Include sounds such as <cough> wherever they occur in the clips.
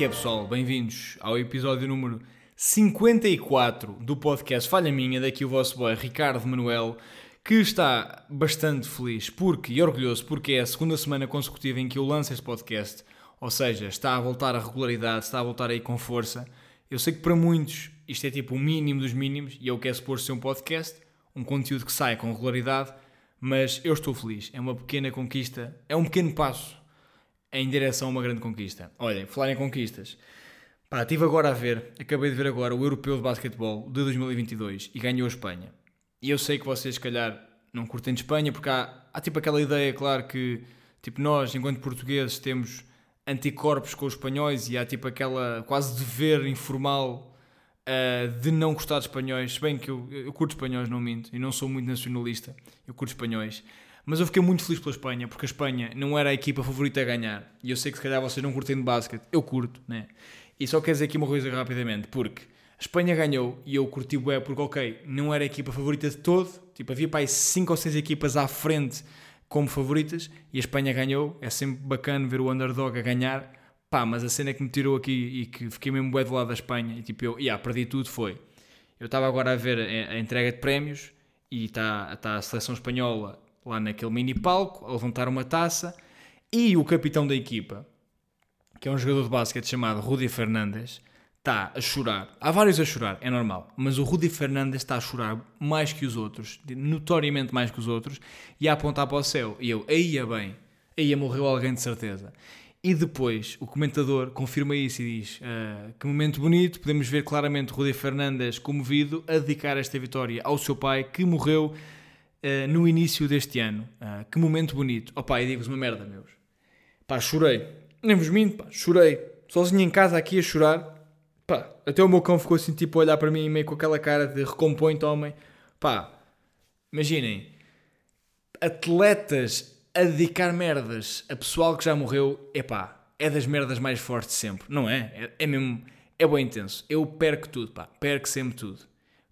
que é, pessoal? Bem-vindos ao episódio número 54 do podcast Falha Minha, daqui o vosso boy Ricardo Manuel, que está bastante feliz porque, e orgulhoso porque é a segunda semana consecutiva em que eu lanço este podcast, ou seja, está a voltar à regularidade, está a voltar aí com força. Eu sei que para muitos isto é tipo o mínimo dos mínimos e eu quero supor ser um podcast, um conteúdo que sai com regularidade, mas eu estou feliz. É uma pequena conquista, é um pequeno passo em direção a uma grande conquista. Olhem, falar em conquistas. Pá, estive agora a ver, acabei de ver agora o Europeu de Basquetebol de 2022 e ganhou a Espanha. E eu sei que vocês, se calhar, não curtem de Espanha porque há, há tipo aquela ideia, claro, que tipo nós, enquanto portugueses, temos anticorpos com os espanhóis e há tipo aquela quase dever informal uh, de não gostar de espanhóis. Se bem que eu, eu curto espanhóis, não minto, e não sou muito nacionalista, eu curto espanhóis. Mas eu fiquei muito feliz pela Espanha, porque a Espanha não era a equipa favorita a ganhar. E eu sei que se calhar vocês não curtem de basquete, eu curto, né? E só quero dizer aqui uma coisa rapidamente, porque a Espanha ganhou e eu curti o porque, ok, não era a equipa favorita de todo, tipo, havia para aí 5 ou 6 equipas à frente como favoritas e a Espanha ganhou. É sempre bacana ver o underdog a ganhar, pá, mas a cena que me tirou aqui e que fiquei mesmo bué do lado da Espanha e tipo, eu, yeah, perdi tudo foi. Eu estava agora a ver a, a entrega de prémios e está tá a seleção espanhola lá naquele mini palco, a levantar uma taça, e o capitão da equipa, que é um jogador de basquete chamado Rudy Fernandes, está a chorar. Há vários a chorar, é normal, mas o Rudy Fernandes está a chorar mais que os outros, notoriamente mais que os outros, e a apontar para o céu. E eu, aí é bem, aí morreu alguém de certeza. E depois o comentador confirma isso e diz: uh, Que momento bonito, podemos ver claramente Rudy Fernandes comovido a dedicar esta vitória ao seu pai que morreu uh, no início deste ano. Uh, que momento bonito. Opa, e digo-vos uma merda, meus. Pá, chorei. Nem vos minto, pá, chorei. Sozinho em casa aqui a chorar. Pá, até o meu cão ficou assim, tipo, a olhar para mim meio com aquela cara de recompõe-te, homem. Pá, imaginem. Atletas a dedicar merdas a pessoal que já morreu, epá, é das merdas mais fortes sempre, não é? É, é mesmo, é bem intenso. Eu perco tudo, pá, perco sempre tudo.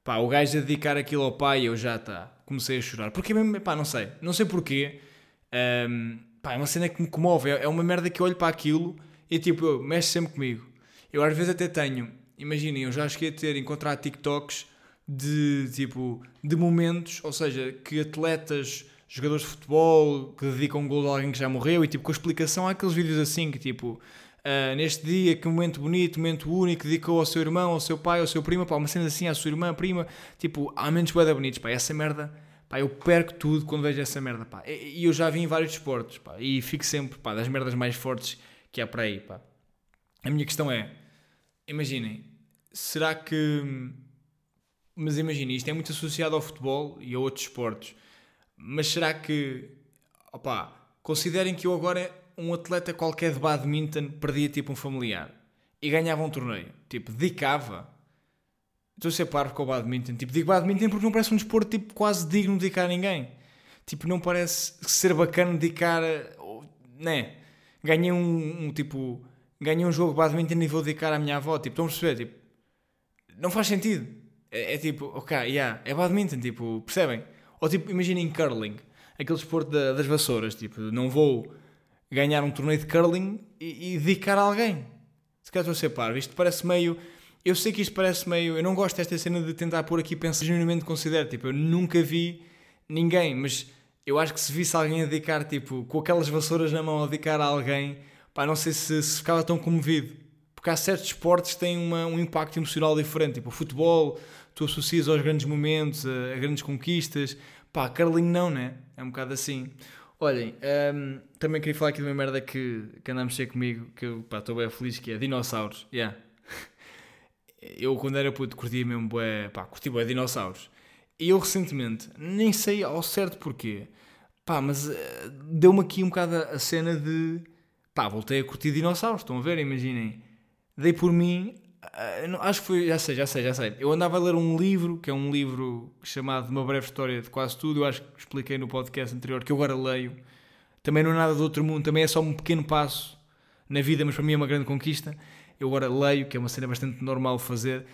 Pá, o gajo a dedicar aquilo ao pai, eu já está comecei a chorar. Porque mesmo, pá, não sei. Não sei porquê. Um, pá, é uma cena que me comove. É uma merda que eu olho para aquilo e tipo, eu, mexe sempre comigo. Eu às vezes até tenho, imaginem, eu já cheguei a ter, encontrar TikToks de tipo, de momentos, ou seja, que atletas, jogadores de futebol que dedicam um gol a alguém que já morreu e tipo, com a explicação há aqueles vídeos assim que tipo. Uh, neste dia, que momento bonito, momento único, dedicou ao seu irmão, ao seu pai, ao seu primo, pá, uma cena assim, à sua irmã, prima, tipo, há momentos bem bonitos, pá, essa merda, pá, eu perco tudo quando vejo essa merda, pá, e eu já vi em vários desportos, pá, e fico sempre, pá, das merdas mais fortes que há para aí, pá. A minha questão é, imaginem, será que, mas imaginem, isto é muito associado ao futebol e a outros esportes, mas será que, opá, considerem que eu agora um atleta qualquer de badminton perdia tipo um familiar e ganhava um torneio. Tipo, dedicava. Estou a ser parvo com o badminton. Tipo, digo badminton porque não parece um desporto tipo, quase digno de dedicar a ninguém. Tipo, não parece ser bacana dedicar. Né? Ganhei um, um tipo. Ganhei um jogo de badminton e vou dedicar à minha avó. Tipo, estão a perceber? Tipo, não faz sentido. É, é tipo, ok, yeah, é badminton. Tipo, percebem? Ou tipo, imaginem curling. Aquele desporto da, das vassouras. Tipo, não vou ganhar um torneio de curling e, e dedicar a alguém. Se calhar estou a ser parvo. Isto parece meio. Eu sei que isto parece meio. Eu não gosto desta cena de tentar pôr aqui pensar genuinamente considero. Tipo, eu nunca vi ninguém, mas eu acho que se visse alguém a dedicar, tipo, com aquelas vassouras na mão a dedicar a alguém, pá, não sei se, se ficava tão comovido. Porque há certos esportes que têm uma, um impacto emocional diferente. Tipo, o futebol, tu associas aos grandes momentos, a, a grandes conquistas. Pá, curling não, né? É um bocado assim. Olhem, um, também queria falar aqui de uma merda que, que anda a comigo, que eu estou bem feliz, que é dinossauros. Yeah. <laughs> Eu, quando era puto, curtia mesmo bué, pá, curti bué dinossauros. E eu, recentemente, nem sei ao certo porquê, pá, mas uh, deu-me aqui um bocado a cena de, pá, voltei a curtir dinossauros, estão a ver, imaginem. Dei por mim, uh, acho que foi, já sei, já sei, já sei. Eu andava a ler um livro, que é um livro chamado Uma Breve História de Quase Tudo, eu acho que expliquei no podcast anterior, que eu agora leio também não é nada do outro mundo, também é só um pequeno passo na vida, mas para mim é uma grande conquista. Eu agora leio, que é uma cena bastante normal fazer.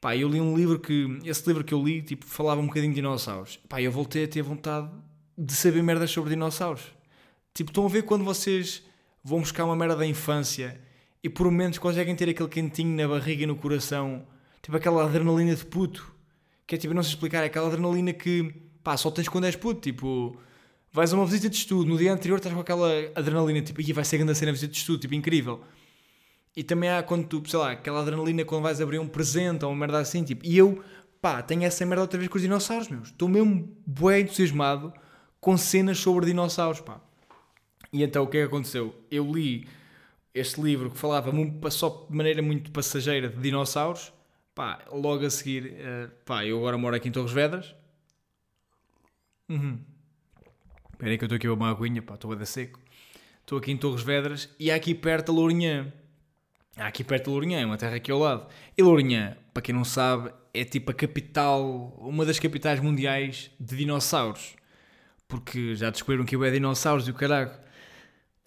Pá, eu li um livro que, esse livro que eu li, tipo, falava um bocadinho de dinossauros. Pá, eu voltei a ter vontade de saber merdas sobre dinossauros. Tipo, estão a ver quando vocês vão buscar uma merda da infância e por momentos conseguem ter aquele quentinho na barriga e no coração, tipo aquela adrenalina de puto, que é tipo, não sei explicar, é aquela adrenalina que pá, só tens quando és puto, tipo, vais a uma visita de estudo, no dia anterior estás com aquela adrenalina, tipo, e vai ser grande a cena a visita de estudo, tipo, incrível. E também há quando tu, sei lá, aquela adrenalina quando vais abrir um presente ou uma merda assim, tipo, e eu, pá, tenho essa merda outra vez com os dinossauros, meus. Estou mesmo bué entusiasmado com cenas sobre dinossauros, pá. E então o que é que aconteceu? Eu li este livro que falava só de maneira muito passageira de dinossauros, pá, logo a seguir, uh, pá, eu agora moro aqui em Torres Vedras. Uhum. Espera aí que eu estou aqui a uma aguinha, pá, estou a dar seco. Estou aqui em Torres Vedras e há aqui perto a Lourinhã. Há aqui perto de Lourinhã, é uma terra aqui ao lado. E Lourinhã, para quem não sabe, é tipo a capital, uma das capitais mundiais de dinossauros. Porque já descobriram que eu é dinossauros e o caralho.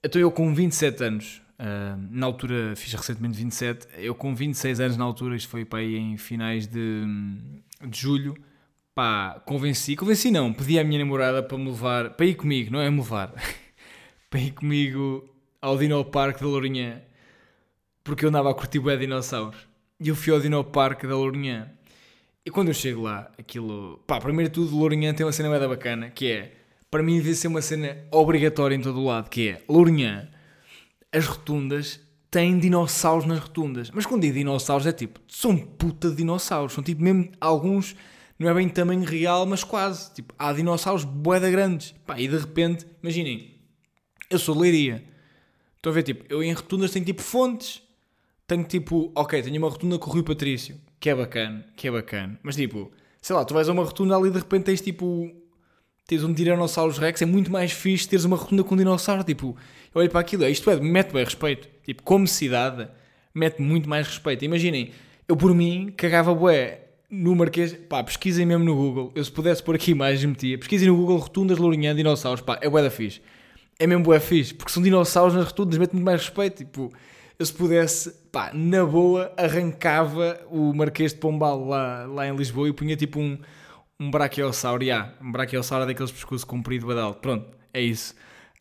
Então eu com 27 anos, uh, na altura fiz recentemente 27, eu com 26 anos na altura, isto foi para aí em finais de, de julho, pá, convenci, convenci não, pedi à minha namorada para me levar, para ir comigo, não é me levar, <laughs> para ir comigo ao Dino Park da Lourinhã, porque eu andava a curtir bué dinossauros. E eu fui ao Dino Park da Lourinhã. E quando eu chego lá, aquilo, pá, primeiro de tudo, Lourinhã tem uma cena bem bacana, que é para mim devia ser uma cena obrigatória em todo o lado, que é Lourinhã, as rotundas têm dinossauros nas rotundas. Mas quando digo dinossauros é tipo, são puta dinossauros. São tipo mesmo alguns, não é bem tamanho real, mas quase. Tipo, há dinossauros boeda grandes. Pá, e de repente, imaginem, eu sou leiria. Estão a ver, tipo, eu em rotundas tenho tipo fontes. Tenho tipo, ok, tenho uma rotunda com o Rui Patrício, que é bacana, que é bacana. Mas tipo, sei lá, tu vais a uma rotunda ali e de repente tens tipo teres um Tyrannosaurus Rex, é muito mais fixe teres uma rotunda com um dinossauro. Tipo, eu olho para aquilo, isto é, mete bem respeito. Tipo, como cidade, mete muito mais respeito. Imaginem, eu por mim cagava bué no Marquês, pá, pesquisem mesmo no Google. Eu se pudesse pôr aqui imagens, metia. Pesquisem no Google rotundas Lourinhã, dinossauros, pá, é bué da fixe. É mesmo bué fixe, porque são dinossauros nas rotundas, mete muito mais respeito. Tipo, eu se pudesse, pá, na boa, arrancava o Marquês de Pombal lá, lá em Lisboa e punha tipo um um brachiosauro, yeah, um brachiosauro daqueles pescoço comprido badal. Pronto, é isso.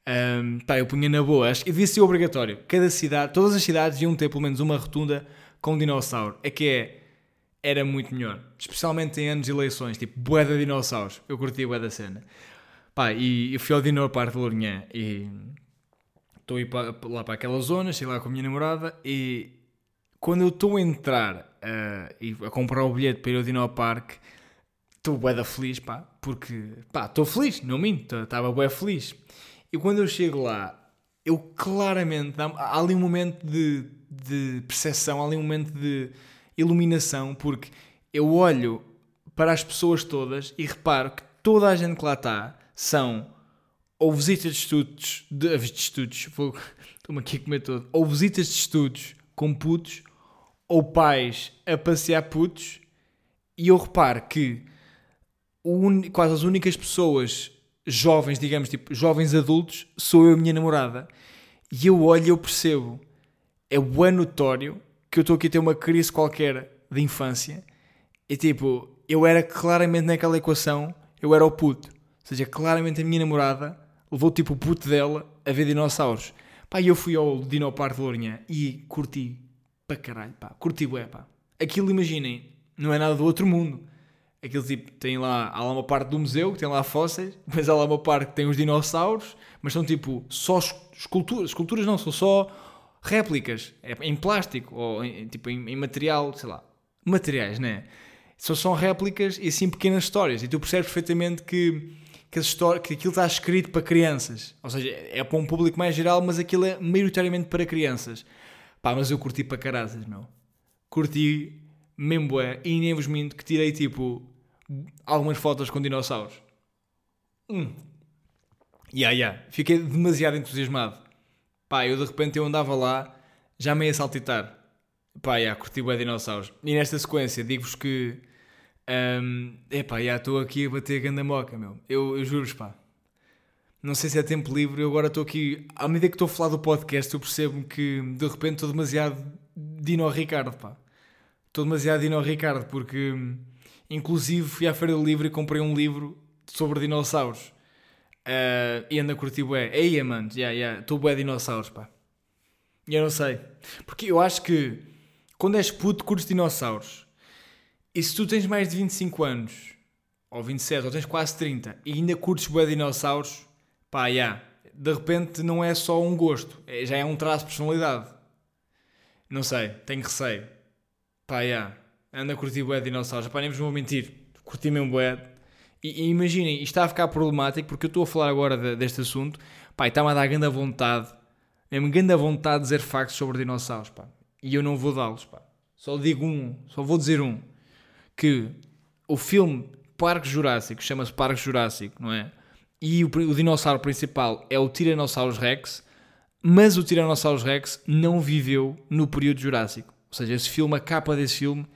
Um, pá, eu punha na boa, que devia ser obrigatório. Cada cidade, todas as cidades iam ter pelo menos uma rotunda com um dinossauro. É que é, era muito melhor. Especialmente em anos de eleições, tipo, bué de dinossauros. Eu curti bué da cena. Pá, e eu fui ao Dino Parque de Lourinhã e estou a ir para, lá para aquela zona, cheguei lá com a minha namorada e quando eu estou a entrar uh, e a comprar o bilhete para ir ao Dino Parque estou bué da feliz, pá, porque, pá, estou feliz, não minto, estava bué feliz. E quando eu chego lá, eu claramente, há ali um momento de, de percepção, há ali um momento de iluminação, porque eu olho para as pessoas todas e reparo que toda a gente que lá está são ou visitas de estudos, de, <laughs> de estudos, estou-me aqui a comer todo, ou visitas de estudos com putos, ou pais a passear putos, e eu reparo que un... quase as únicas pessoas jovens, digamos, tipo, jovens adultos, sou eu e a minha namorada. E eu olho e eu percebo, é o notório que eu estou aqui a ter uma crise qualquer de infância. E tipo, eu era claramente naquela equação, eu era o puto. Ou seja, claramente a minha namorada levou tipo o puto dela a ver dinossauros. Pá, e eu fui ao Dinoparque de Lourinhã e curti para caralho, pá. Curti bué, pá. Aquilo, imaginem, não é nada do outro mundo. Aquilo tipo, tem lá, há lá uma parte do museu que tem lá fósseis, <laughs> mas há lá uma parte que tem os dinossauros, mas são tipo só esculturas, esculturas não, são só réplicas, é em plástico ou em, tipo em, em, material, sei lá, materiais, né? São só réplicas e assim pequenas histórias e tu percebes perfeitamente que, que, história, que aquilo está escrito para crianças, ou seja, é para um público mais geral, mas aquilo é maioritariamente para crianças. Pá, mas eu curti para caraças, meu. Curti mesmo bué, e nem vos minto que tirei tipo algumas fotos com dinossauros. Hum. Yeah, yeah. Fiquei demasiado entusiasmado. Pá, eu de repente eu andava lá, já meio a saltitar. Pá, yeah, curti bem dinossauros. E nesta sequência digo-vos que. Um, epá, já estou aqui a bater a ganda moca, meu. Eu, eu juro-vos, pá. Não sei se é tempo livre, eu agora estou aqui. À medida que estou a falar do podcast, eu percebo que de repente estou demasiado Dino Ricardo, pá. Estou demasiado Dino Ricardo, porque Inclusive fui à Feira do Livro e comprei um livro sobre dinossauros. Uh, e ando a curtir bué. Eia, mano, já, yeah. Yeah. Estou bué dinossauros, pá. E eu não sei. Porque eu acho que quando és puto, curtes dinossauros. E se tu tens mais de 25 anos, ou 27, ou tens quase 30, e ainda curtes bué dinossauros, pá, já. Yeah, de repente não é só um gosto, é, já é um traço de personalidade. Não sei, tenho receio. Pá, já. Yeah, anda a curtir bué dinossauros. Pá, nem vos vou mentir. Curti mesmo bué. E, e imaginem, isto está a ficar problemático porque eu estou a falar agora de, deste assunto. Pá, e está-me a dar grande vontade, mesmo grande vontade de dizer factos sobre dinossauros, pá. E eu não vou dá-los, pá. Só digo um, só vou dizer um. Que o filme Parque Jurássico, chama-se Parque Jurássico, não é? E o, o dinossauro principal é o Tyrannosaurus Rex, mas o Tyrannosaurus Rex não viveu no período Jurássico. Ou seja, esse filme, a capa desse filme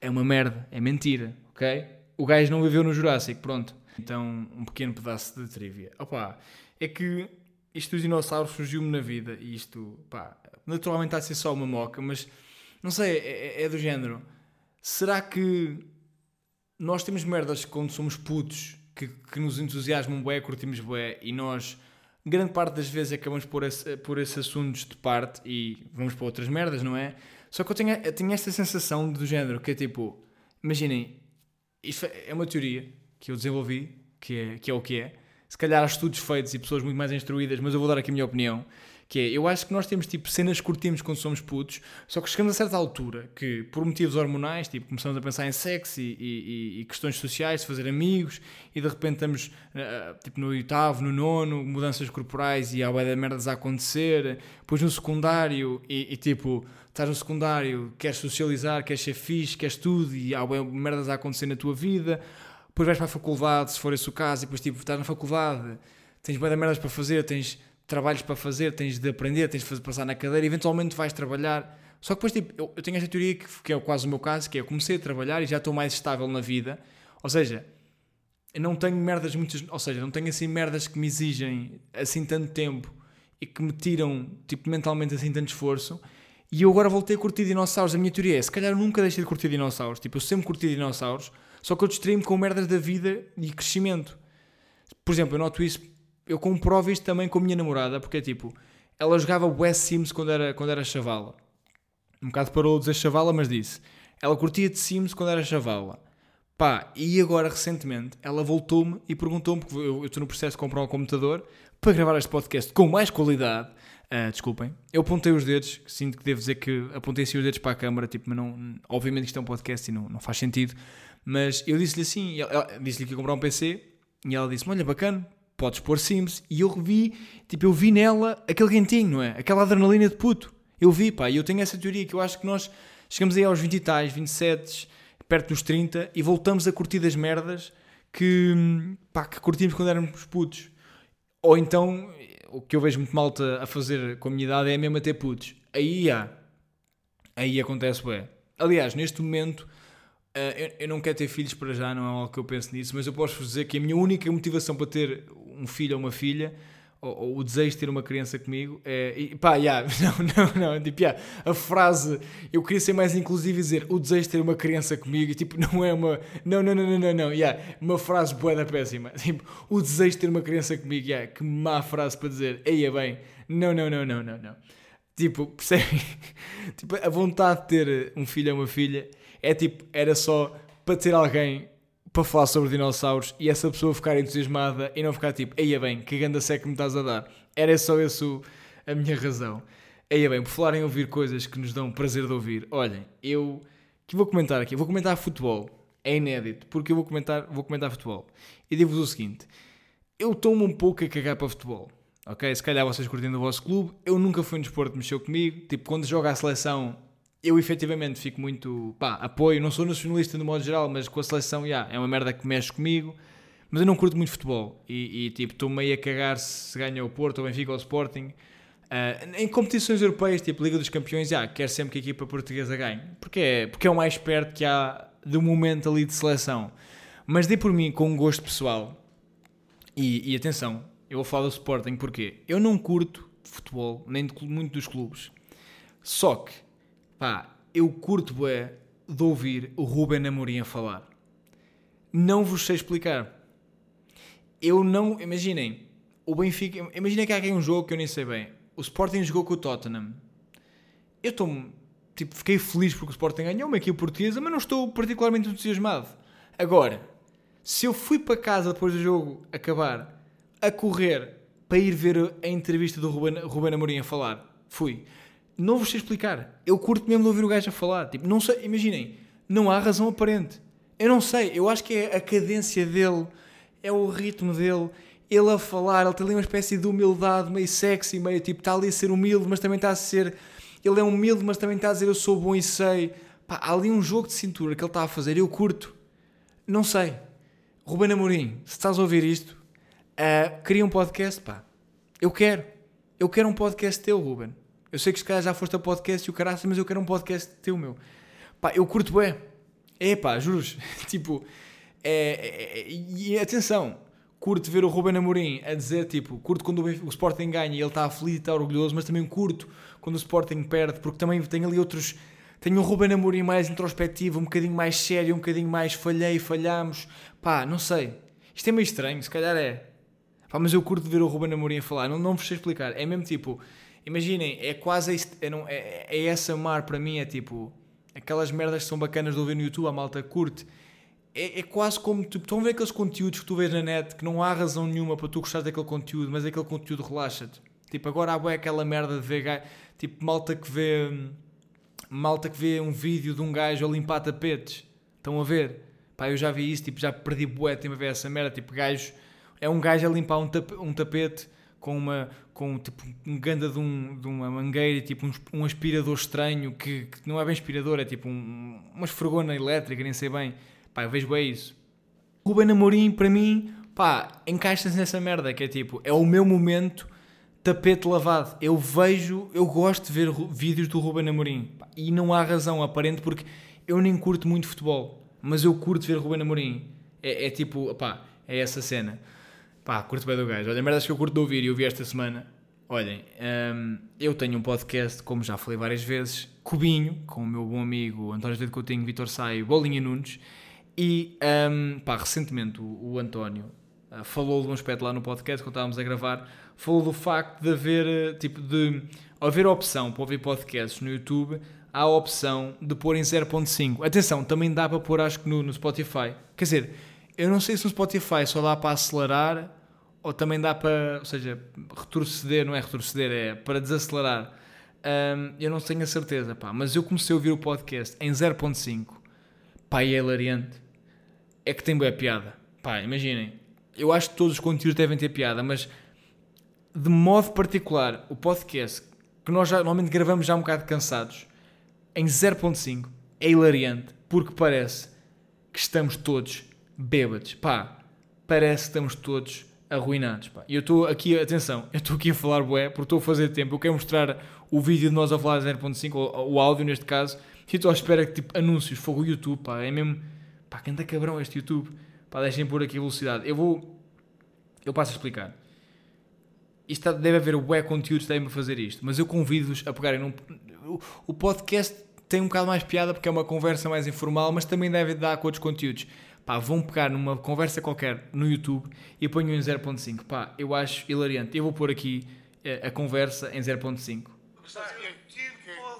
é uma merda, é mentira, ok? O gajo não viveu no Jurássico, pronto. Então, um pequeno pedaço de trivia. Opa, é que isto dos dinossauros surgiu-me na vida e isto, pá, naturalmente está a ser só uma moca, mas não sei, é, é, do género. Será que nós temos merdas quando somos putos que, que nos entusiasmam bué, curtimos bué e nós, grande parte das vezes, acabamos por, esse, por esses assuntos de parte e vamos para outras merdas, não é? Só que eu tenho, eu tenho esta sensação do género que é tipo, imaginem, isto é uma teoria que eu desenvolvi, que é, que é o que é. Se calhar há estudos feitos e pessoas muito mais instruídas, mas eu vou dar aqui a minha opinião que é, eu acho que nós temos tipo cenas que curtimos quando somos putos, só que chegamos a certa altura que, por motivos hormonais, tipo, começamos a pensar em sexo e, e, e questões sociais, fazer amigos, e de repente estamos uh, tipo no oitavo, no nono, mudanças corporais e há bué de merdas a acontecer, depois no secundário e, e, tipo, estás no secundário, queres socializar, queres ser fixe, queres tudo e há merdas a acontecer na tua vida, depois vais para a faculdade, se for esse o caso, e depois tipo, estás na faculdade, tens bué merdas para fazer, tens trabalhos para fazer, tens de aprender, tens de fazer, passar na cadeira, eventualmente vais trabalhar. Só que depois, tipo, eu, eu tenho esta teoria que, que, é quase o meu caso, que é eu comecei a trabalhar e já estou mais estável na vida. Ou seja, eu não tenho merdas muitas, ou seja, não tenho assim merdas que me exigem assim tanto tempo e que me tiram, tipo, mentalmente assim tanto esforço. E eu agora voltei a curtir dinossauros. A minha teoria é, se calhar eu nunca deixei de curtir dinossauros. Tipo, eu sempre curti dinossauros, só que eu distraí-me com merdas da vida e crescimento. Por exemplo, eu noto isso eu comprovo isto também com a minha namorada, porque é tipo, ela jogava West Sims quando era, quando era chavala. Um bocado parou de dizer chavala, mas disse. Ela curtia de Sims quando era chavala. Pá, e agora recentemente ela voltou-me e perguntou-me, porque eu estou no processo de comprar um computador para gravar este podcast com mais qualidade. Uh, desculpem, eu apontei os dedos, sinto que devo dizer que apontei assim os dedos para a câmara, tipo, mas não, obviamente isto é um podcast e não, não faz sentido. Mas eu disse-lhe assim, disse-lhe que ia comprar um PC e ela disse-me: Olha, bacana, podes pôr Sims. E eu revi, tipo, eu vi nela aquele quentinho, não é? Aquela adrenalina de puto. Eu vi, pá, e eu tenho essa teoria que eu acho que nós chegamos aí aos 20 e tais, 27, perto dos 30, e voltamos a curtir das merdas que, pá, que curtimos quando éramos putos. Ou então, o que eu vejo muito malta a fazer com a minha idade é mesmo a ter putos. Aí há. Aí acontece, bem. Aliás, neste momento eu, eu, não quero ter filhos para já, não é algo que eu penso nisso, mas eu posso dizer que a minha única motivação para ter um filho ou uma filha, ou, ou o desejo de ter uma criança comigo, é. E, pá, yeah, não, não, não. Tipo, yeah, a frase, eu queria ser mais inclusivo e dizer o desejo de ter uma criança comigo, e, tipo, não é uma. Não, não, não, não, não, não. Yeah, uma frase boa da péssima. Tipo, o desejo de ter uma criança comigo, yeah, que má frase para dizer. Eia bem, não, não, não, não, não, não. Tipo, percebem? tipo, a vontade de ter um filho ou uma filha é tipo, era só para ter alguém para falar sobre dinossauros e essa pessoa ficar entusiasmada e não ficar tipo, eia bem, que ganda seca me estás a dar. Era só isso a minha razão. Eia bem, por falar em ouvir coisas que nos dão prazer de ouvir, olhem, eu que vou comentar aqui, vou comentar futebol. É inédito, porque eu vou comentar, vou comentar futebol. E digo-vos o seguinte: eu estou-me um pouco a cagar para futebol. Ok? Se calhar vocês curtindo o vosso clube, eu nunca fui um desporto mexeu comigo. Tipo, quando joga a seleção, eu efetivamente fico muito. pá, apoio. Não sou nacionalista no modo geral, mas com a seleção, yeah, é uma merda que mexe comigo. Mas eu não curto muito futebol. E, e tipo, estou meio a cagar se ganha o Porto, ou Benfica ou o Sporting. Uh, em competições europeias, tipo Liga dos Campeões, yeah, quero sempre que a equipa portuguesa ganhe. Porque é, porque é o mais perto que há do momento ali de seleção. Mas dei por mim com um gosto pessoal. E, e atenção, eu vou falar do Sporting porque eu não curto futebol, nem de, muito dos clubes. Só que Pá, eu curto bué de ouvir o Ruben Amorim a falar. Não vos sei explicar. Eu não... Imaginem, o Benfica... Imaginem que há aqui um jogo que eu nem sei bem. O Sporting jogou com o Tottenham. eu estou tipo, fiquei feliz porque o Sporting ganhou uma equipe portuguesa, mas não estou particularmente entusiasmado. Agora, se eu fui para casa depois do jogo acabar a correr para ir ver a entrevista do Ruben, Ruben Amorim a falar, fui. Não vos sei explicar. Eu curto mesmo de ouvir o gajo a falar. Tipo, não sei, imaginem, não há razão aparente. Eu não sei, eu acho que é a cadência dele, é o ritmo dele, ele a falar, ele tem ali uma espécie de humildade meio sexy, meio tipo, está ali a ser humilde, mas também está a ser. Ele é humilde, mas também está a dizer eu sou bom e sei. Pá, há ali um jogo de cintura que ele está a fazer, eu curto. Não sei. Ruben Amorim, se estás a ouvir isto, uh, um podcast, pá. Eu quero. Eu quero um podcast teu, Ruben. Eu sei que se calhar já foste a podcast e o caraças, mas eu quero um podcast teu, meu. Pá, eu curto bem. É pá, juros. <laughs> tipo, é, é, é, e atenção, curto ver o Ruben Amorim a dizer, tipo, curto quando o, Sporting ganha e ele está aflito está orgulhoso, mas também curto quando o Sporting perde, porque também tem ali outros... Tenho um Ruben Amorim mais introspectivo, um bocadinho mais sério, um bocadinho mais falhei, falhamos. Pá, não sei. Isto é meio estranho, se calhar é. Pá, mas eu curto ver o Ruben Amorim a falar, não, não vos sei explicar. É mesmo tipo, imaginem, é quase. É, é, é essa mar para mim, é tipo. Aquelas merdas que são bacanas de ouvir no YouTube, a malta curte. É, é quase como. Tipo, estão a ver aqueles conteúdos que tu vês na net que não há razão nenhuma para tu gostar daquele conteúdo, mas aquele conteúdo relaxa-te. Tipo, agora há aquela merda de ver. Tipo, malta que vê. Malta que vê um vídeo de um gajo a limpar tapetes. Estão a ver? Pá, eu já vi isso, tipo, já perdi bué tempo a ver essa merda. Tipo, gajo. É um gajo a limpar um, tapete, um tapete com uma com tipo um ganda de, um, de uma mangueira tipo um, um aspirador estranho que, que, não é bem aspirador é tipo um, uma esfregona elétrica nem sei bem. Pá eu vejo bem isso. Ruben Amorim para mim pá encaixa-se nessa merda que é tipo é o meu momento tapete lavado. Eu vejo eu gosto de ver vídeos do Ruben Amorim. Pá, e não há razão aparente porque eu nem curto muito futebol mas eu curto ver Ruben Amorim. É, é tipo pá é essa cena Pá, curto bem do gajo. Olha, merdas que eu curto de ouvir e ouvi esta semana. Olhem, um, eu tenho um podcast, como já falei várias vezes, Cubinho, com o meu bom amigo António de Coutinho, Vitor Saio, Bolinha Nunes. E, um, pá, recentemente o, o António uh, falou de um aspecto lá no podcast, quando estávamos a gravar, falou do facto de haver, uh, tipo, de haver opção para ouvir podcasts no YouTube, há a opção de pôr em 0.5. Atenção, também dá para pôr, acho que no, no Spotify. Quer dizer, eu não sei se no Spotify só dá para acelerar ou também dá para, ou seja, retroceder, não é retroceder, é para desacelerar. Um, eu não tenho a certeza, pá, mas eu comecei a ouvir o podcast em 0.5, pá, e é hilariante. É que tem boa piada, pá, imaginem. Eu acho que todos os conteúdos devem ter piada, mas de modo particular, o podcast que nós já, normalmente gravamos já um bocado cansados, em 0.5, é hilariante, porque parece que estamos todos bêbados, pá, parece que estamos todos arruinados. Pá. E eu estou aqui, atenção, eu estou aqui a falar bué, porque estou a fazer tempo. Eu quero mostrar o vídeo de nós a falar 0.5, o, áudio neste caso, e estou à espera que tipo anúncios, fogo o YouTube, pá, é mesmo, pá, quem está cabrão este YouTube, pá, deixem por aqui a velocidade. Eu vou, eu passo a explicar. Isto deve haver bué conteúdo que a fazer isto, mas eu convido-vos a pegarem num, o podcast tem um bocado mais piada porque é uma conversa mais informal, mas também deve dar com outros conteúdos pá, vão pegar numa conversa qualquer no YouTube e ponham em 0.5. Pá, eu acho hilariante. Eu vou pôr aqui a, eh, a conversa em 0.5.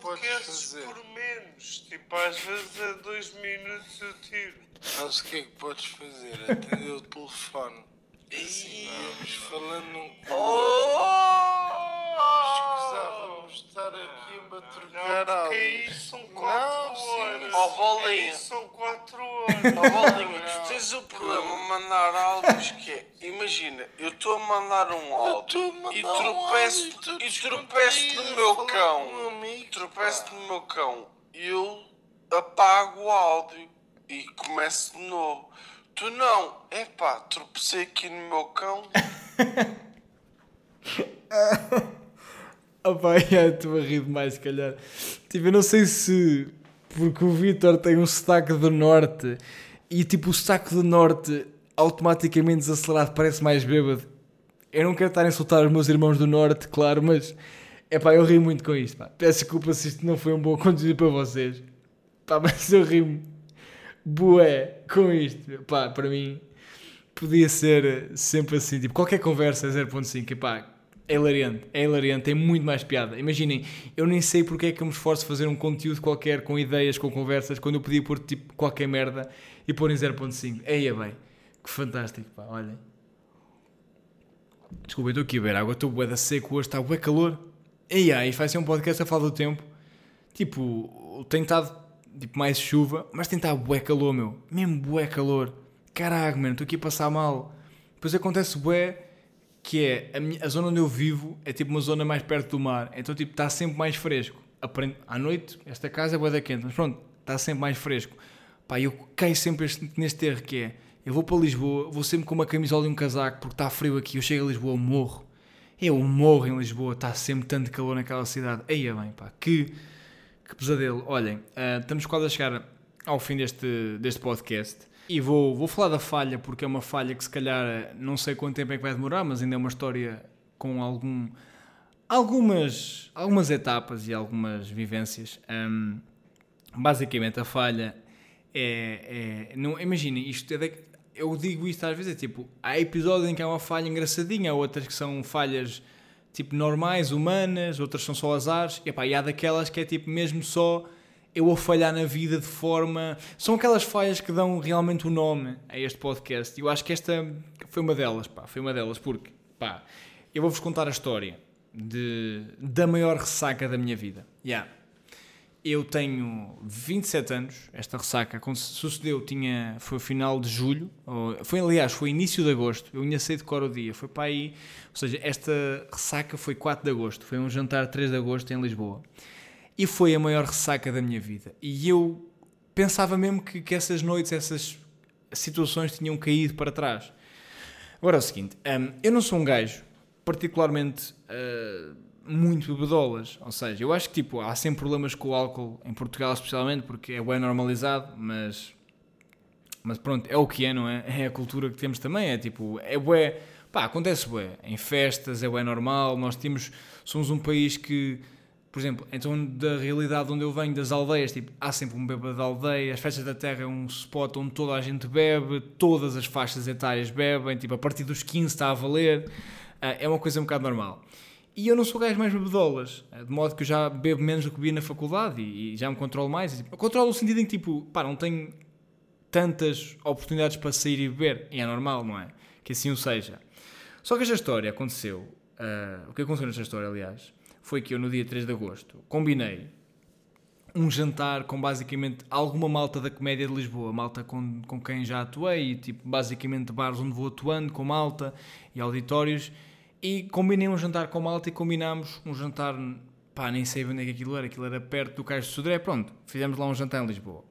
podcasts por menos. Tipo, às vezes a 2 minutos eu tiro. Sabes o que é que podes fazer? Atender o telefone. Assim, vamos falando num. Oh! Estar aqui a madrugar Não, porque isso são 4 horas. Ó, bolinha. Isso são 4 <laughs> horas. Ó, bolinha, tu tens o problema de mandar áudios que é. Imagina, eu estou a mandar um áudio e tropeço, e tropeço no meu cão. Tropeço no meu cão. Eu apago o áudio e começo de novo. Tu não, epá, tropecei aqui no meu cão. <laughs> <laughs> Opa, estou a rir demais, se calhar. Tipo, eu não sei se. Porque o Vitor tem um sotaque do norte e, tipo, o sotaque do norte automaticamente desacelerado parece mais bêbado. Eu não quero estar a insultar os meus irmãos do norte, claro, mas. É pá, eu ri muito com isto, pá. Peço desculpa se isto não foi um bom conteúdo para vocês. Pá, <laughs> mas eu ri-me. Bué com isto. Pá, para mim podia ser sempre assim. Tipo, qualquer conversa é 0.5. E pá, É hilariante, é hilariante, tem muito mais piada. Imaginem, eu nem sei porque é que eu me esforço a fazer um conteúdo qualquer com ideias, com conversas, quando eu podia pôr tipo qualquer merda e pôr em 0.5. Eia bem, que fantástico, pá, olhem. Desculpa, estou aqui a beber água, estou bué da seco hoje, está bué calor. Eia, isto vai ser um podcast a falar do tempo. Tipo, tem estado tipo, mais chuva, mas tem estado bué calor, meu. Mesmo bué calor. Caraca, mano, estou aqui a passar mal. Depois acontece bué que é a, minha, a, zona onde eu vivo é tipo uma zona mais perto do mar, então tipo está sempre mais fresco. Aprende, à noite, esta casa é boa da quente, mas pronto, está sempre mais fresco. Pá, eu caio sempre este, neste erro que é, eu vou para Lisboa, vou sempre com uma camisola e um casaco porque está frio aqui, eu chego a Lisboa, morro. Eu morro em Lisboa, está sempre tanto calor naquela cidade. Eia bem, pá, que, que pesadelo. Olhem, uh, estamos quase a chegar ao fim deste, deste podcast. E vou, vou falar da falha, porque é uma falha que se calhar não sei quanto tempo é que vai demorar, mas ainda é uma história com algum, algumas, algumas etapas e algumas vivências. Um, basicamente, a falha é. é não, imaginem, isto é eu digo isto às vezes, é tipo, há episódios em que há uma falha engraçadinha, há outras que são falhas tipo normais, humanas, outras são só azares, e, epá, e há daquelas que é tipo mesmo só eu a falhar na vida de forma. São aquelas falhas que dão realmente o nome a este podcast. E eu acho que esta foi uma delas, pá. Foi uma delas, porque, pá, eu vou-vos contar a história de, da maior ressaca da minha vida. Yeah. Eu tenho 27 anos, esta ressaca, quando sucedeu, tinha, foi o final de julho, ou, foi aliás, foi início de agosto, eu ainda sei de cor o dia, foi para aí, ou seja, esta ressaca foi 4 de agosto, foi um jantar 3 de agosto em Lisboa. E foi a maior ressaca da minha vida. E eu pensava mesmo que, que essas noites, essas situações tinham caído para trás. Agora é o seguinte, um, eu não sou um gajo particularmente uh, muito bebedolas, ou seja, eu acho que tipo, há sempre problemas com o álcool, em Portugal especialmente, porque é bem normalizado, mas, mas pronto, é o que é, não é? É a cultura que temos também, é tipo, é bué, pá, acontece bué, em festas é bué normal, nós temos, somos um país que por exemplo, então da realidade onde eu venho, das aldeias, tipo, há sempre um bêbado da aldeia, as festas da terra é um spot onde toda a gente bebe, todas as faixas etárias bebem, tipo, a partir dos 15 está a valer, uh, é uma coisa um bocado normal. E eu não sou gajo mais bebedolas, uh, de modo que eu já bebo menos do que bebia na faculdade e, e já me controlo mais. tipo, eu controlo no sentido em que, tipo, pá, não tenho tantas oportunidades para sair e beber, e é normal, não é? Que assim o seja. Só que esta história aconteceu, uh, o que aconteceu nesta história, aliás, foi que eu, no dia 3 de agosto, combinei um jantar com basicamente alguma malta da comédia de Lisboa, malta com, com quem já atuei, tipo, basicamente bares onde vou atuando com malta e auditórios, e combinei um jantar com malta e combinámos um jantar, pá, nem sei onde é que aquilo era, aquilo era perto do Cais de Sodré, pronto, fizemos lá um jantar em Lisboa.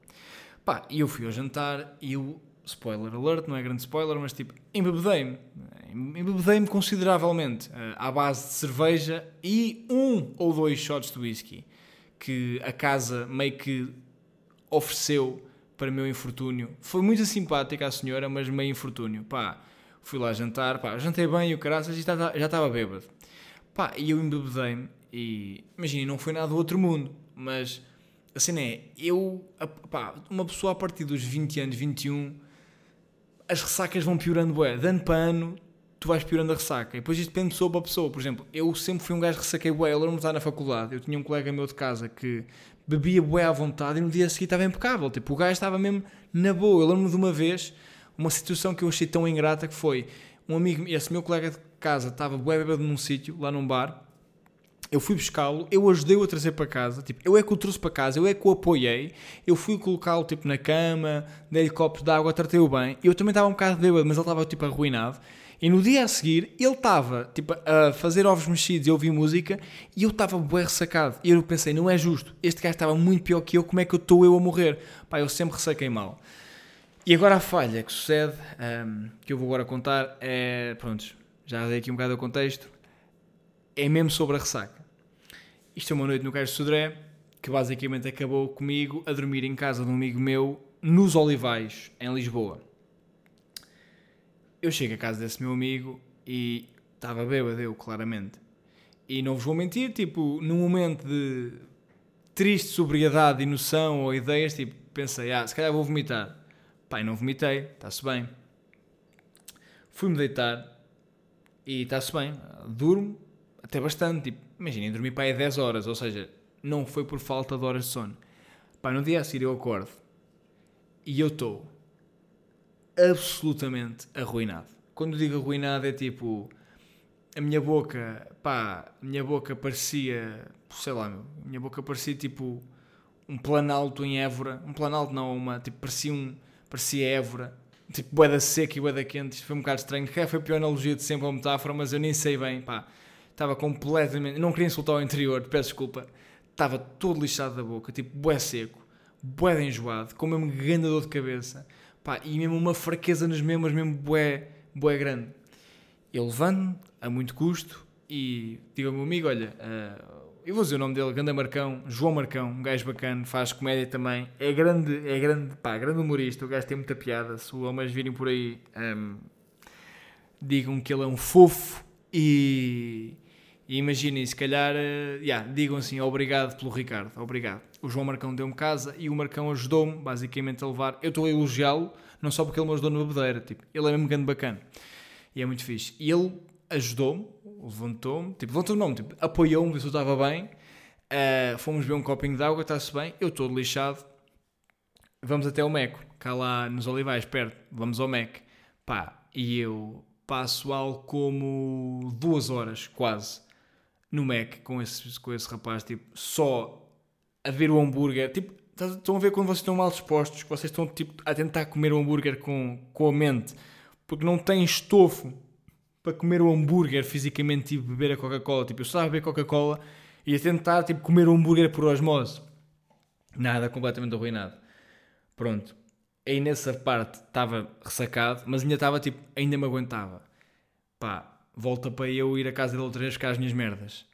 Pá, e eu fui ao jantar e eu, spoiler alert, não é grande spoiler, mas tipo, embebedei-me embebedei-me consideravelmente uh, à base de cerveja e um ou dois shots de whisky que a casa meio que ofereceu para meu infortúnio. Foi muito simpática a senhora, mas meio infortúnio. Pá, fui lá jantar, pá, jantei bem e o caraças e já, já estava bêbado. Pá, e eu embebedei-me e, imagina, não foi nada do outro mundo, mas assim é, eu, pá, uma pessoa a partir dos 20 anos, 21, as ressacas vão piorando, bué, de ano para ano, tu vais piorando a ressaca. E depois isto depende de pessoa para pessoa. Por exemplo, eu sempre fui um gajo que ressaquei bué. Eu lembro-me de estar na faculdade. Eu tinha um colega meu de casa que bebia bué à vontade e no dia seguinte estava impecável. Tipo, o gajo estava mesmo na boa. Eu lembro-me de uma vez, uma situação que eu achei tão ingrata que foi um amigo, esse meu colega de casa estava bué bebendo num sítio, lá num bar. Eu fui buscá-lo, eu ajudei-o a trazer para casa, tipo, eu é que o trouxe para casa, eu é que o apoiei, eu fui colocá-lo tipo na cama, dei-lhe copos de água, tratei-o bem. Eu também estava um bocado bêbado, mas ele estava tipo arruinado. E no dia a seguir, ele estava tipo, a fazer ovos mexidos e ouvir música e eu estava bué ressacado. E eu pensei, não é justo, este gajo estava muito pior que eu, como é que eu estou eu a morrer? Pá, eu sempre ressaquei mal. E agora a falha que sucede, um, que eu vou agora contar, é. Pronto, já dei aqui um bocado o contexto, é mesmo sobre a ressaca. Isto é uma noite no Cais de Sodré, que basicamente acabou comigo a dormir em casa de um amigo meu nos Olivais, em Lisboa eu chego à casa desse meu amigo e estava bêbado eu, claramente. E não vos vou mentir, tipo, num momento de triste sobriedade e noção ou ideias, tipo, pensei, ah, se calhar vou vomitar. Pai, não vomitei, está-se bem. Fui-me deitar e está-se bem. Durmo, até bastante. Tipo, imaginem, dormi para aí 10 horas, ou seja, não foi por falta de horas de sono. Pá, no dia a seguir eu acordo e eu estou absolutamente arruinado. Quando digo arruinado é tipo a minha boca, pá, a minha boca parecia, sei lá, meu, a minha boca parecia tipo um planalto em Évora, um planalto não, uma, tipo, parecia um, parecia Évora, tipo, boeda seca e boeda quente, isto foi um bocado estranho, que foi a pior analogia de sempre, a metáfora, mas eu nem sei bem, pá, estava completamente, não queria insultar o interior, peço desculpa, estava todo lixado da boca, tipo, bué seco, bué enjoado, com mesmo grande dor de cabeça, pá, e mesmo uma fraqueza nos membros, mesmo bué, bué grande. Eu levanto a muito custo e digo ao meu amigo, olha, uh, eu vou dizer o nome dele, Ganda Marcão, João Marcão, um gajo bacana, faz comédia também, é grande, é grande, pá, grande humorista, o gajo tem muita piada, se os homens virem por aí, um, digam que ele é um fofo e, e imaginem, se calhar, uh, yeah, digam assim, obrigado pelo Ricardo, obrigado. O João Marcão deu-me casa e o Marcão ajudou-me, basicamente, a levar, eu estou a elogiá-lo, não só porque ele me ajudou na bebedeira, tipo, ele é mesmo grande bacana, e é muito fixe. E ele ajudou-me, levantou-me, tipo, levantou-me, não, tipo, apoiou-me, se eu estava bem. Uh, fomos ver um copinho de água, está-se bem. Eu estou lixado. Vamos até o Meco, cá lá nos Olivais, perto. Vamos ao Mac. Pá, e eu passo algo como duas horas, quase, no Mac com esse, com esse rapaz, tipo, só a ver o hambúrguer. Tipo, estão a ver quando vocês estão mal dispostos, que vocês estão tipo, a tentar comer o hambúrguer com, com a mente, porque não têm estofo para comer o hambúrguer fisicamente e beber a Coca-Cola. Tipo, eu só beber Coca-Cola e a tentar tipo, comer o hambúrguer por osmose. Nada, completamente arruinado. Pronto. Aí nessa parte estava ressacado, mas ainda estava tipo, ainda me aguentava. Pá, volta para eu ir à casa dele outra vez buscar as minhas merdas.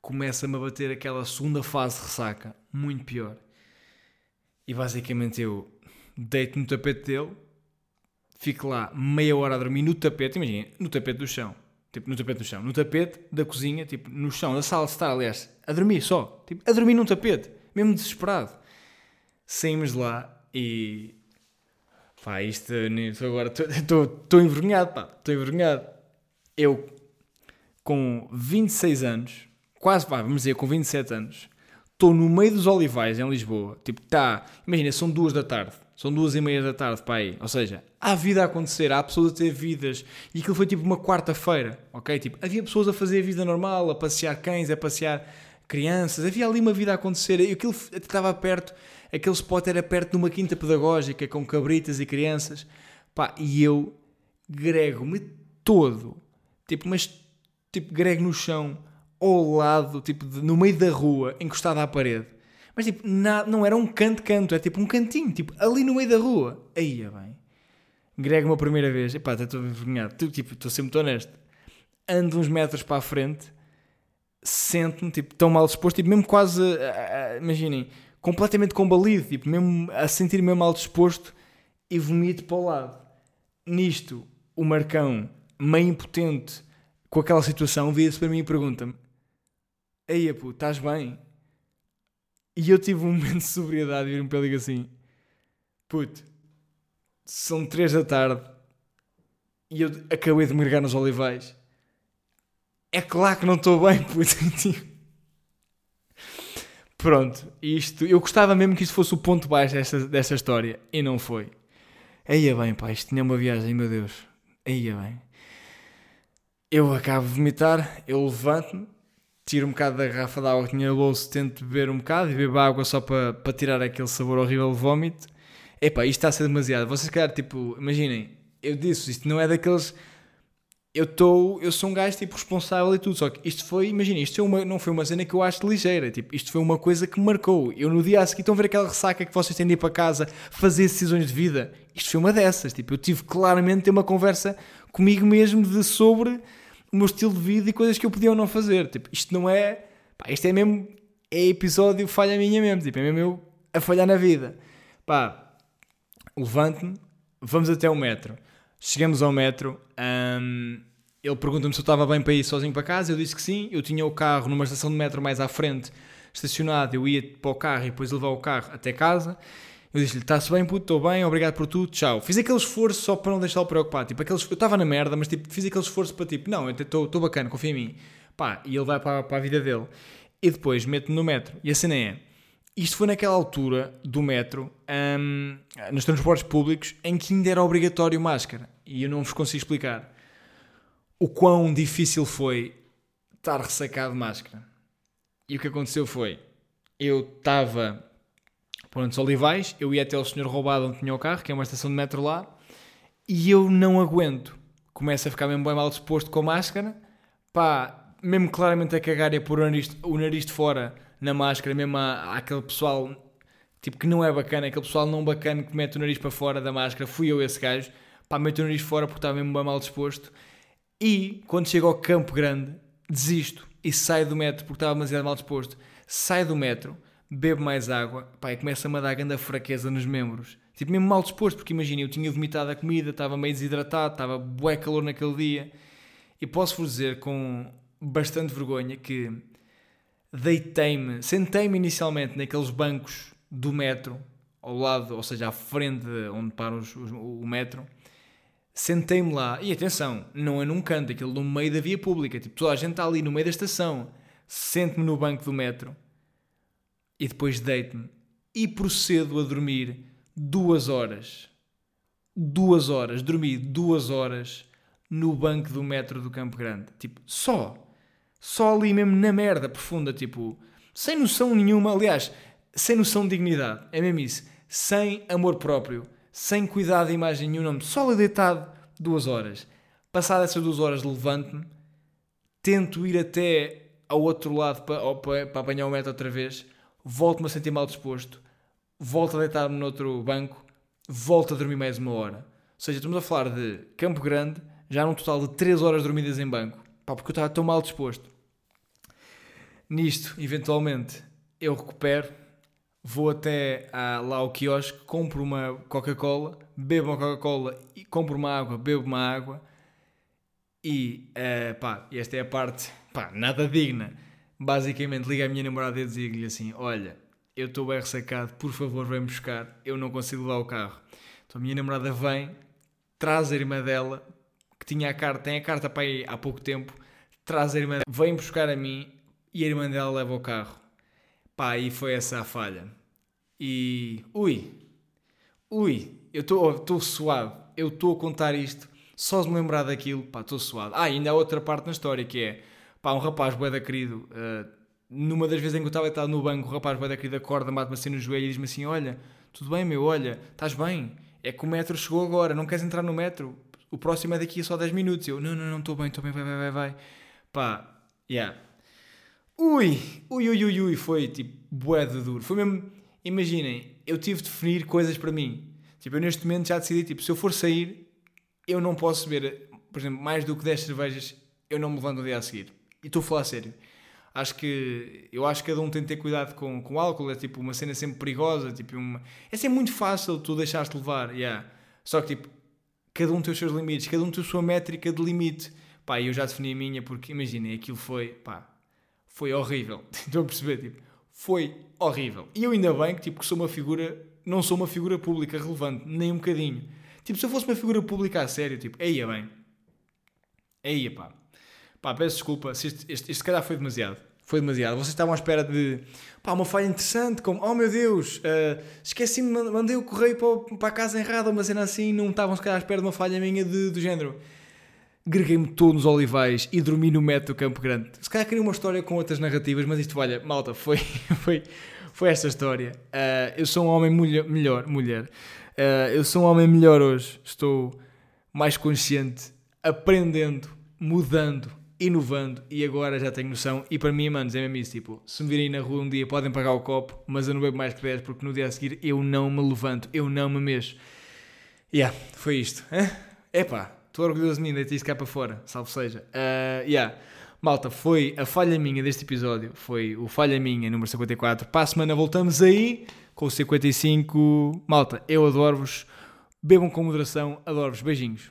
Começa-me a bater aquela segunda fase de ressaca, muito pior. E basicamente eu deito no tapete dele, fico lá meia hora a dormir no tapete, imagina, no tapete do chão. Tipo, no tapete do chão. No tapete da cozinha, tipo, no chão da sala de estar, aliás, a dormir só. Tipo, a dormir num tapete. Mesmo desesperado. Saímos de lá e... Pá, isto... Agora estou <laughs> envergonhado, pá. Estou envergonhado. Eu, com 26 anos, quase, pá, vamos dizer, com 27 anos, estou no meio dos olivais, em Lisboa. Tipo, tá... Imagina, são duas da tarde são duas e meia da tarde para aí. Ou seja, há vida a acontecer, há pessoas a ter vidas. E aquilo foi tipo uma quarta-feira, ok? Tipo, havia pessoas a fazer a vida normal, a passear cães, a passear crianças. Havia ali uma vida a acontecer. E aquilo estava perto, aquele spot era perto de uma quinta pedagógica com cabritas e crianças. Pá, e eu grego-me todo. Tipo, mas tipo, grego no chão, ao lado, tipo, de, no meio da rua, encostado à parede mas tipo, na, não era um canto-canto, é tipo um cantinho, tipo, ali no meio da rua. Aí é bem. Grego uma primeira vez, epá, estou envergonhado, tipo, estou sempre honesto. Ando uns metros para a frente, sento-me, tipo, tão mal disposto, tipo, mesmo quase, uh, uh, imaginem, completamente combalido, tipo, mesmo a sentir-me mal disposto e vomito para o lado. Nisto, o Marcão, meio impotente com aquela situação, vira-se para mim e pergunta-me: Aí, pô, estás bem? E eu tive um <laughs> momento de sobriedade e vir-me para ele assim: Puto, são três da tarde e eu acabei de mergar nos olivais. É claro que não estou bem, <laughs> puto. Pronto, isto. Eu gostava mesmo que isto fosse o ponto baixo desta, desta história e não foi. Aí é bem, pá, isto tinha uma viagem, meu Deus. Aí é bem. Eu acabo de vomitar, eu levanto-me, tiro um bocado da garrafa de água que tinha no bolso, tento beber um bocado e bebo água só para, para tirar aquele sabor horrível de vómito. Epá, isto está a ser demasiado. Vocês, calhar, tipo, imaginem, eu disse, isto não é daqueles. Eu, tô, eu sou um gajo tipo responsável e tudo, só que isto foi, imaginem, isto foi uma, não foi uma cena que eu acho ligeira, tipo, isto foi uma coisa que me marcou. Eu no dia a seguir, estão a ver aquela ressaca que vocês têm de ir para casa fazer decisões de vida? Isto foi uma dessas, tipo, eu tive claramente ter uma conversa comigo mesmo de sobre o meu estilo de vida e coisas que eu podia ou não fazer. Tipo, isto não é. Pá, isto é mesmo. É episódio falha minha mesmo. Tipo, é mesmo eu a falhar na vida. Pá, levanto-me, vamos até o metro. Chegamos ao metro. Hum, ele pergunta-me se eu estava bem para ir sozinho para casa. Eu disse que sim. Eu tinha o carro numa estação de metro mais à frente, estacionado. Eu ia para o carro e depois levar o carro até casa. Eu disse-lhe, está-se bem, puto, estou bem, obrigado por tudo, tchau. Fiz aquele esforço só para não deixá-lo preocupado. Tipo, aqueles, eu estava na merda, mas tipo, fiz aquele esforço para tipo, não, estou bacana, confia em mim. Pá, e ele vai para, para a vida dele. E depois mete-me no metro. E a cena é, isto foi naquela altura do metro, hum, nos transportes públicos, em que ainda era obrigatório máscara. E eu não vos consigo explicar o quão difícil foi estar ressacado de máscara. E o que aconteceu foi, eu estava por dos Olivais, eu ia até o senhor roubado onde tinha o carro, que é uma estação de metro lá, e eu não aguento. Começo a ficar mesmo bem mal disposto com a máscara, pá, mesmo claramente a cagar a pôr o nariz, o nariz de fora na máscara, mesmo aquele pessoal tipo que não é bacana, aquele pessoal não bacana que mete o nariz para fora da máscara, fui eu esse gajo, pá, mete o nariz fora porque estava mesmo bem mal disposto. E quando chego ao Campo Grande, desisto e saio do metro porque estava demasiado mal disposto. Saio do metro, bebo mais água, pá, e começa-me a dar grande fraqueza nos membros. Tipo, mesmo mal disposto, porque imagina, eu tinha vomitado a comida, estava meio desidratado, estava bué calor naquele dia. E posso-vos dizer com bastante vergonha que deitei-me, sentei-me inicialmente naqueles bancos do metro, ao lado, ou seja, à frente onde para os, os, o metro, sentei-me lá, e atenção, não é num canto, aquilo no meio da via pública, tipo, toda a gente está ali no meio da estação, sento-me no banco do metro, e depois deito-me, e procedo a dormir duas horas. Duas horas, dormi duas horas no banco do metro do Campo Grande. Tipo, só. Só ali mesmo na merda profunda, tipo, sem noção nenhuma, aliás, sem noção de dignidade. É mesmo isso. Sem amor próprio, sem cuidado de imagem nenhuma, só ali deitado duas horas. Passadas essas duas horas, levanto-me, tento ir até ao outro lado para, para, para apanhar o metro outra vez, volto-me a sentir mal disposto, volto a deitar-me noutro banco, volto a dormir mais uma hora. Ou seja, estamos a falar de Campo Grande, já num total de 3 horas dormidas em banco. Pá, porque eu estava tão mal disposto. Nisto, eventualmente, eu recupero, vou até à, lá ao quiosque, compro uma Coca-Cola, bebo uma Coca-Cola, e compro uma água, bebo uma água. E, uh, pá, esta é a parte, pá, nada digna. Basicamente, ligo à minha namorada e digo-lhe assim, olha, eu estou bem ressacado, por favor vem buscar, eu não consigo levar o carro. Então a minha namorada vem, traz a irmã dela, que tinha a carta, tem a carta para aí há pouco tempo, traz a irmã dela, vem buscar a mim e a irmã dela leva o carro. Pá, e foi essa a falha. E, ui, ui, eu estou suado, eu estou a contar isto, só de me lembrar daquilo, pá, estou suado. Ah, ainda há outra parte na história que é, pá, um rapaz boeda querido... Uh, numa das vezes em que eu estava deitado no banco, o rapaz vai daqui da corda, mata-me assim no joelho e diz-me assim: Olha, tudo bem, meu, olha, estás bem? É que o metro chegou agora, não queres entrar no metro? O próximo é daqui a só 10 minutos. Eu, não, não, não, estou bem, estou bem, vai, vai, vai, vai. Pá, yeah. Ui, ui, ui, ui, ui, foi tipo, bué de duro. Foi mesmo, imaginem, eu tive de definir coisas para mim. Tipo, eu neste momento já decidi, tipo, se eu for sair, eu não posso beber, por exemplo, mais do que 10 cervejas, eu não me levanto no dia a seguir. E estou a falar a sério acho que eu acho que cada um tem de ter cuidado com, com o álcool, é tipo uma cena sempre perigosa, tipo uma, é sempre muito fácil tu deixares-te levar, yeah. só que tipo, cada um tem os seus limites, cada um tem a sua métrica de limite, pá, eu já defini a minha porque imaginem, aquilo foi, pá, foi horrível, <laughs> estão a perceber, tipo, foi horrível, e eu ainda bem que tipo, que sou uma figura, não sou uma figura pública relevante, nem um bocadinho, tipo, se eu fosse uma figura pública a sério, tipo, aí é bem, aí pá, Pá, peço desculpa, se este, este, este calhar foi demasiado. Foi demasiado. Vocês estavam à espera de pá, uma falha interessante, como oh meu Deus, uh, esqueci-me, mandei o correio para, para a casa errada, uma cena assim, não estavam se calhar à espera de uma falha minha de, do género. Greguei-me todo nos olivais e dormi no metro do Campo Grande. Se calhar queria uma história com outras narrativas, mas isto, olha, malta, foi, <laughs> foi, foi esta história. Uh, eu sou um homem mulher, melhor, mulher. Uh, eu sou um homem melhor hoje. Estou mais consciente, aprendendo, mudando inovando e agora já tenho noção. E para mim, manos, é mesmo isso. Tipo, se me virem na rua um dia, podem pagar o copo, mas eu não bebo mais que 10 porque no dia a seguir eu não me levanto, eu não me mexo. Yeah, foi isto. É Epá, estou orgulhoso de mim, deitei isso cá para fora, salvo seja. Uh, yeah. Malta, foi a falha minha deste episódio, foi o falha minha número 54. Para a semana voltamos aí com o 55. Malta, eu adoro-vos. Bebam com moderação, adoro-vos. Beijinhos.